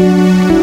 Música